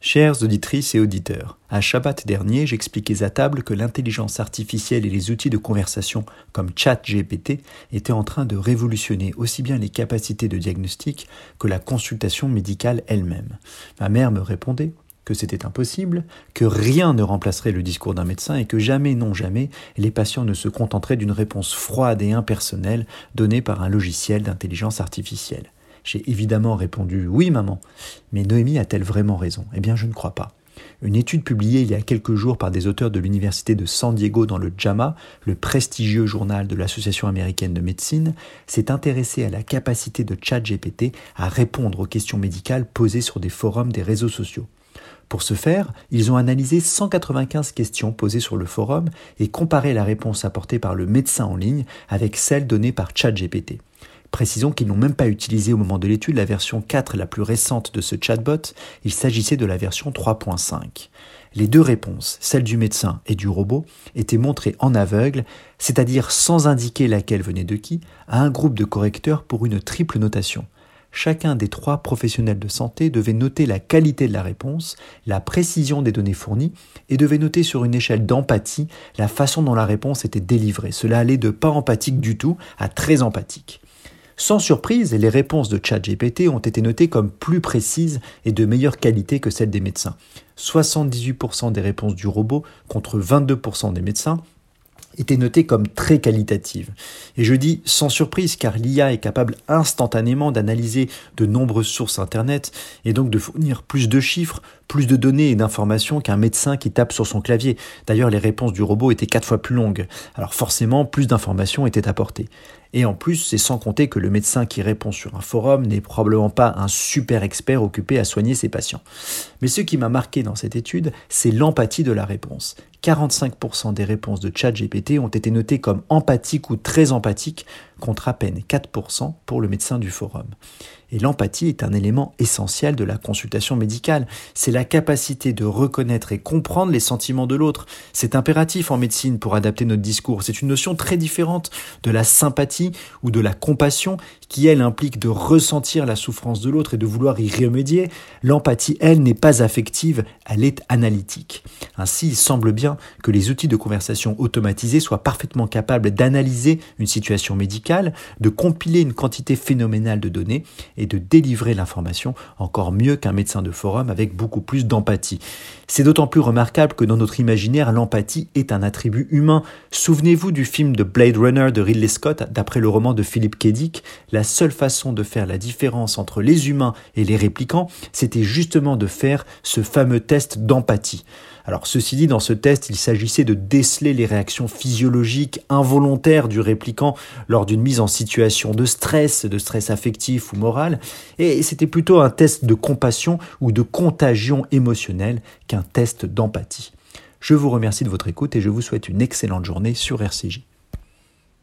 Chères auditrices et auditeurs, à Shabbat dernier, j'expliquais à table que l'intelligence artificielle et les outils de conversation comme ChatGPT étaient en train de révolutionner aussi bien les capacités de diagnostic que la consultation médicale elle-même. Ma mère me répondait que c'était impossible, que rien ne remplacerait le discours d'un médecin et que jamais, non jamais, les patients ne se contenteraient d'une réponse froide et impersonnelle donnée par un logiciel d'intelligence artificielle. J'ai évidemment répondu oui maman. Mais Noémie a-t-elle vraiment raison? Eh bien je ne crois pas. Une étude publiée il y a quelques jours par des auteurs de l'Université de San Diego dans le JAMA, le prestigieux journal de l'Association américaine de médecine, s'est intéressée à la capacité de ChatGPT à répondre aux questions médicales posées sur des forums des réseaux sociaux. Pour ce faire, ils ont analysé 195 questions posées sur le forum et comparé la réponse apportée par le médecin en ligne avec celle donnée par ChatGPT. Précisons qu'ils n'ont même pas utilisé au moment de l'étude la version 4 la plus récente de ce chatbot, il s'agissait de la version 3.5. Les deux réponses, celle du médecin et du robot, étaient montrées en aveugle, c'est-à-dire sans indiquer laquelle venait de qui, à un groupe de correcteurs pour une triple notation. Chacun des trois professionnels de santé devait noter la qualité de la réponse, la précision des données fournies et devait noter sur une échelle d'empathie la façon dont la réponse était délivrée. Cela allait de pas empathique du tout à très empathique. Sans surprise, les réponses de ChatGPT ont été notées comme plus précises et de meilleure qualité que celles des médecins. 78% des réponses du robot contre 22% des médecins étaient notées comme très qualitatives. Et je dis sans surprise car l'IA est capable instantanément d'analyser de nombreuses sources Internet et donc de fournir plus de chiffres, plus de données et d'informations qu'un médecin qui tape sur son clavier. D'ailleurs, les réponses du robot étaient quatre fois plus longues. Alors forcément, plus d'informations étaient apportées. Et en plus, c'est sans compter que le médecin qui répond sur un forum n'est probablement pas un super expert occupé à soigner ses patients. Mais ce qui m'a marqué dans cette étude, c'est l'empathie de la réponse. 45% des réponses de ChatGPT ont été notées comme empathiques ou très empathiques, contre à peine 4% pour le médecin du forum. Et l'empathie est un élément essentiel de la consultation médicale. C'est la capacité de reconnaître et comprendre les sentiments de l'autre. C'est impératif en médecine pour adapter notre discours. C'est une notion très différente de la sympathie ou de la compassion qui, elle, implique de ressentir la souffrance de l'autre et de vouloir y remédier. L'empathie, elle, n'est pas affective, elle est analytique. Ainsi, il semble bien que les outils de conversation automatisés soient parfaitement capables d'analyser une situation médicale, de compiler une quantité phénoménale de données et de délivrer l'information encore mieux qu'un médecin de forum avec beaucoup plus d'empathie. C'est d'autant plus remarquable que dans notre imaginaire, l'empathie est un attribut humain. Souvenez-vous du film de Blade Runner de Ridley Scott, d'après le roman de Philip K. Dick, la seule façon de faire la différence entre les humains et les réplicants, c'était justement de faire ce fameux test d'empathie. Alors ceci dit, dans ce test, il s'agissait de déceler les réactions physiologiques involontaires du répliquant lors d'une mise en situation de stress, de stress affectif ou moral, et c'était plutôt un test de compassion ou de contagion émotionnelle qu'un test d'empathie. Je vous remercie de votre écoute et je vous souhaite une excellente journée sur RCJ.